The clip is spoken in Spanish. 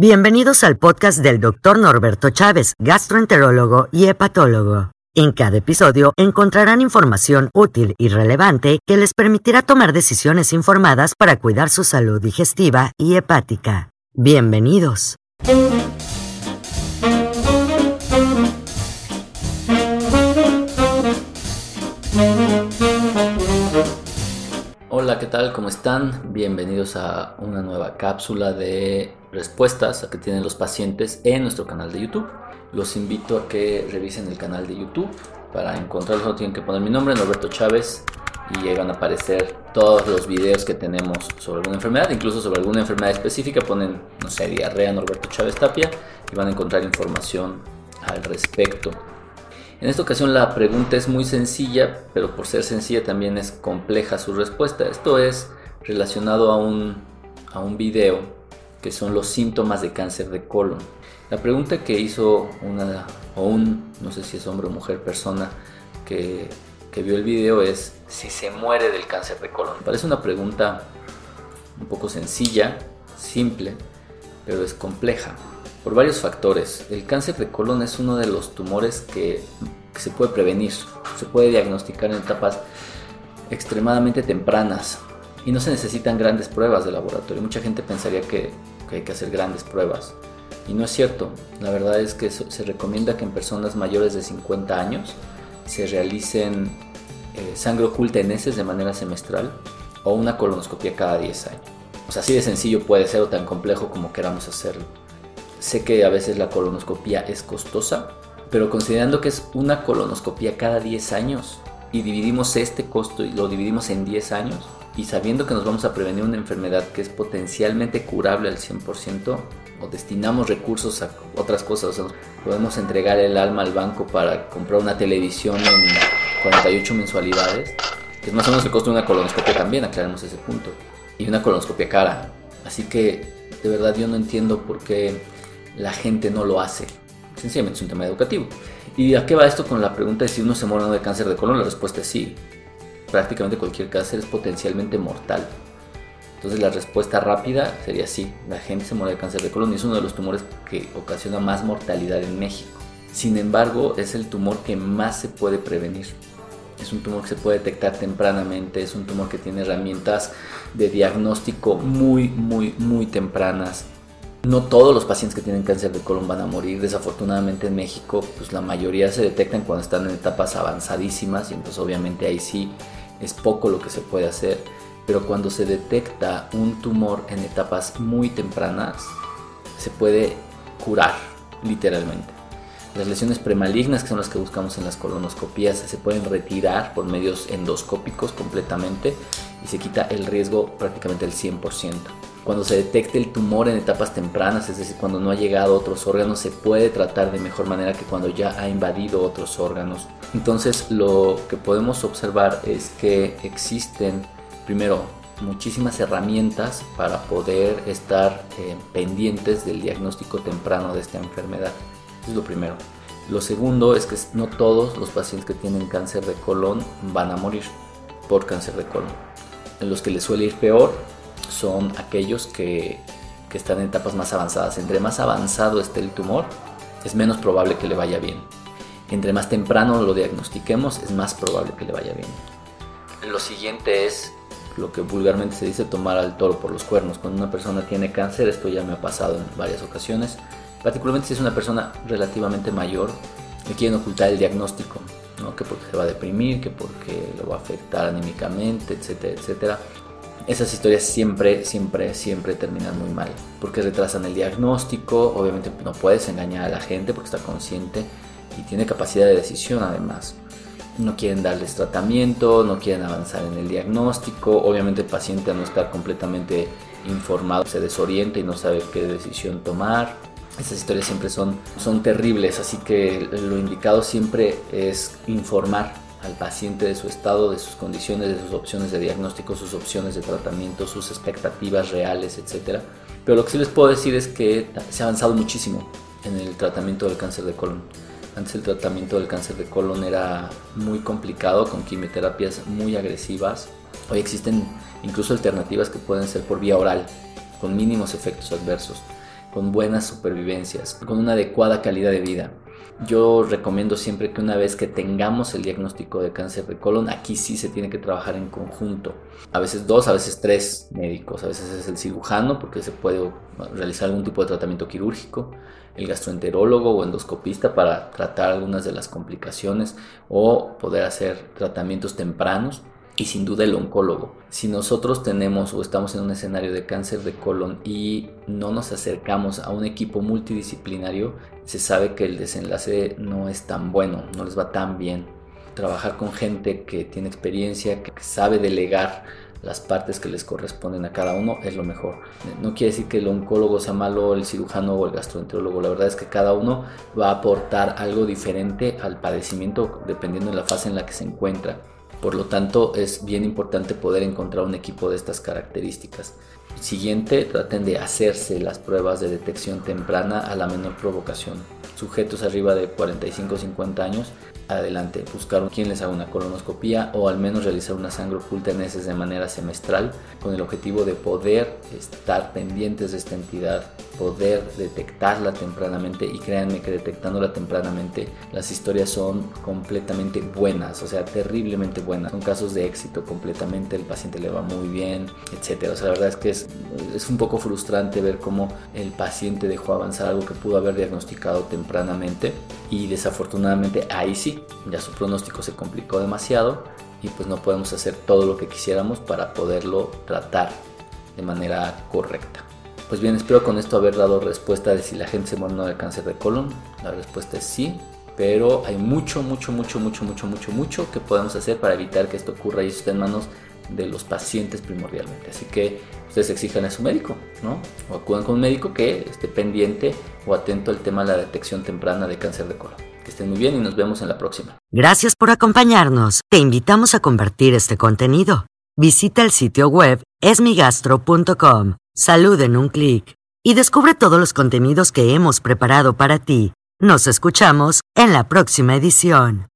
Bienvenidos al podcast del Dr. Norberto Chávez, gastroenterólogo y hepatólogo. En cada episodio encontrarán información útil y relevante que les permitirá tomar decisiones informadas para cuidar su salud digestiva y hepática. Bienvenidos. Hola, ¿qué tal? ¿Cómo están? Bienvenidos a una nueva cápsula de respuestas a que tienen los pacientes en nuestro canal de YouTube. Los invito a que revisen el canal de YouTube. Para encontrarlo solo tienen que poner mi nombre, Norberto Chávez, y ahí van a aparecer todos los videos que tenemos sobre alguna enfermedad, incluso sobre alguna enfermedad específica. Ponen, no sé, diarrea Norberto Chávez Tapia y van a encontrar información al respecto. En esta ocasión la pregunta es muy sencilla, pero por ser sencilla también es compleja su respuesta. Esto es relacionado a un, a un video que son los síntomas de cáncer de colon. La pregunta que hizo una o un, no sé si es hombre o mujer, persona que, que vio el video es si se muere del cáncer de colon. Parece una pregunta un poco sencilla, simple, pero es compleja por varios factores. El cáncer de colon es uno de los tumores que, se puede prevenir, se puede diagnosticar en etapas extremadamente tempranas y no se necesitan grandes pruebas de laboratorio. Mucha gente pensaría que, hay que hacer grandes pruebas y no es cierto. La verdad es que se recomienda que en personas mayores de 50 años se realicen eh, sangre oculta en heces de manera semestral o una colonoscopia cada 10 años. O sea, así de sencillo puede ser o tan complejo como queramos hacerlo. Sé que a veces la colonoscopia es costosa, pero considerando que es una colonoscopia cada 10 años y dividimos este costo y lo dividimos en 10 años y sabiendo que nos vamos a prevenir una enfermedad que es potencialmente curable al 100% o destinamos recursos a otras cosas, o sea, podemos entregar el alma al banco para comprar una televisión en 48 mensualidades, que es más o menos el costo de una colonoscopia también, aclaremos ese punto, y una colonoscopia cara. Así que de verdad yo no entiendo por qué la gente no lo hace. Sencillamente es un tema educativo. ¿Y a qué va esto con la pregunta de si uno se muere de cáncer de colon? La respuesta es sí. Prácticamente cualquier cáncer es potencialmente mortal. Entonces la respuesta rápida sería sí, la gente se muere de cáncer de colon y es uno de los tumores que ocasiona más mortalidad en México. Sin embargo, es el tumor que más se puede prevenir. Es un tumor que se puede detectar tempranamente, es un tumor que tiene herramientas de diagnóstico muy, muy, muy tempranas no todos los pacientes que tienen cáncer de colon van a morir. Desafortunadamente en México, pues la mayoría se detectan cuando están en etapas avanzadísimas y entonces obviamente ahí sí es poco lo que se puede hacer. Pero cuando se detecta un tumor en etapas muy tempranas, se puede curar literalmente. Las lesiones premalignas, que son las que buscamos en las colonoscopías, se pueden retirar por medios endoscópicos completamente y se quita el riesgo prácticamente el 100% cuando se detecte el tumor en etapas tempranas, es decir, cuando no ha llegado a otros órganos, se puede tratar de mejor manera que cuando ya ha invadido otros órganos. Entonces lo que podemos observar es que existen, primero, muchísimas herramientas para poder estar eh, pendientes del diagnóstico temprano de esta enfermedad. Eso es lo primero. Lo segundo es que no todos los pacientes que tienen cáncer de colon van a morir por cáncer de colon. En los que les suele ir peor son aquellos que, están en etapas más avanzadas. Entre más avanzado esté el tumor, es menos probable que le vaya bien. Entre más temprano lo diagnostiquemos, es más probable que le vaya bien. Lo siguiente es lo que vulgarmente se dice tomar al toro por los cuernos. Cuando una persona tiene cáncer, esto ya me ha pasado en varias ocasiones, particularmente si es una persona relativamente mayor, le quieren ocultar el diagnóstico, ¿no? que porque se va a deprimir, que porque lo va a afectar anímicamente, etcétera, etcétera esas historias siempre, siempre, siempre terminan muy mal, porque retrasan el diagnóstico, obviamente no puedes engañar a la gente porque está consciente y tiene capacidad de decisión además. No quieren darles tratamiento, no quieren avanzar en el diagnóstico, obviamente el paciente al no estar completamente informado se desorienta y no sabe qué decisión tomar. Esas historias siempre son, son terribles, así que lo indicado siempre es informar al paciente de su estado, de sus condiciones, de sus opciones de diagnóstico, sus opciones de tratamiento, sus expectativas reales, etc. Pero lo que sí les puedo decir es que se ha avanzado muchísimo en el tratamiento del cáncer de colon. Antes el tratamiento del cáncer de colon era muy complicado con quimioterapias muy agresivas. Hoy existen incluso alternativas que pueden ser por vía oral, con mínimos efectos adversos. con buenas supervivencias, con una adecuada calidad de vida. Yo recomiendo siempre que una vez que tengamos el diagnóstico de cáncer de colon, aquí sí se tiene que trabajar en conjunto. A veces dos, a veces tres médicos. A veces es el cirujano porque se puede realizar algún tipo de tratamiento quirúrgico, el gastroenterólogo o endoscopista para tratar algunas de las complicaciones o poder hacer tratamientos tempranos y sin duda el oncólogo. Si nosotros tenemos o estamos en un escenario de cáncer de colon y no nos acercamos a un equipo multidisciplinario, se sabe que el desenlace no es tan bueno, no les va tan bien. Trabajar con gente que tiene experiencia, que sabe delegar las partes que les corresponden a cada uno es lo mejor. No quiere decir que el oncólogo sea malo, el cirujano o el gastroenterólogo. La verdad es que cada uno va a aportar algo diferente al padecimiento dependiendo de la fase en la que se encuentra. Por lo tanto, es bien importante poder encontrar un equipo de estas características. Siguiente, traten de hacerse las pruebas de detección temprana a la menor provocación. Sujetos arriba de 45-50 años adelante, buscar quien les haga una colonoscopía o al menos realizar una sangre oculta en heces de manera semestral con el objetivo de poder estar pendientes de esta entidad, poder detectarla tempranamente y créanme que detectándola tempranamente las historias son completamente buenas, o sea, terriblemente buenas. Son casos de éxito completamente, el paciente le va muy bien, etcétera. O sea, la verdad es que es, es un poco frustrante ver cómo el paciente dejó avanzar algo que pudo haber diagnosticado tempranamente y desafortunadamente ahí sí ya su pronóstico se complicó demasiado y pues no podemos hacer todo lo que quisiéramos para poderlo tratar de manera correcta. Pues bien, espero con esto haber dado respuesta de si la gente se muere de cáncer de colon. La respuesta es sí, pero hay mucho, mucho, mucho, mucho, mucho, mucho, mucho que podemos hacer para evitar que esto ocurra y eso en manos de los pacientes primordialmente. Así que ustedes exijan a su médico, ¿no? O acudan con un médico que esté pendiente o atento al tema de la detección temprana de cáncer de colon. Que estén muy bien y nos vemos en la próxima. Gracias por acompañarnos. Te invitamos a compartir este contenido. Visita el sitio web esmigastro.com. Salud en un clic. Y descubre todos los contenidos que hemos preparado para ti. Nos escuchamos en la próxima edición.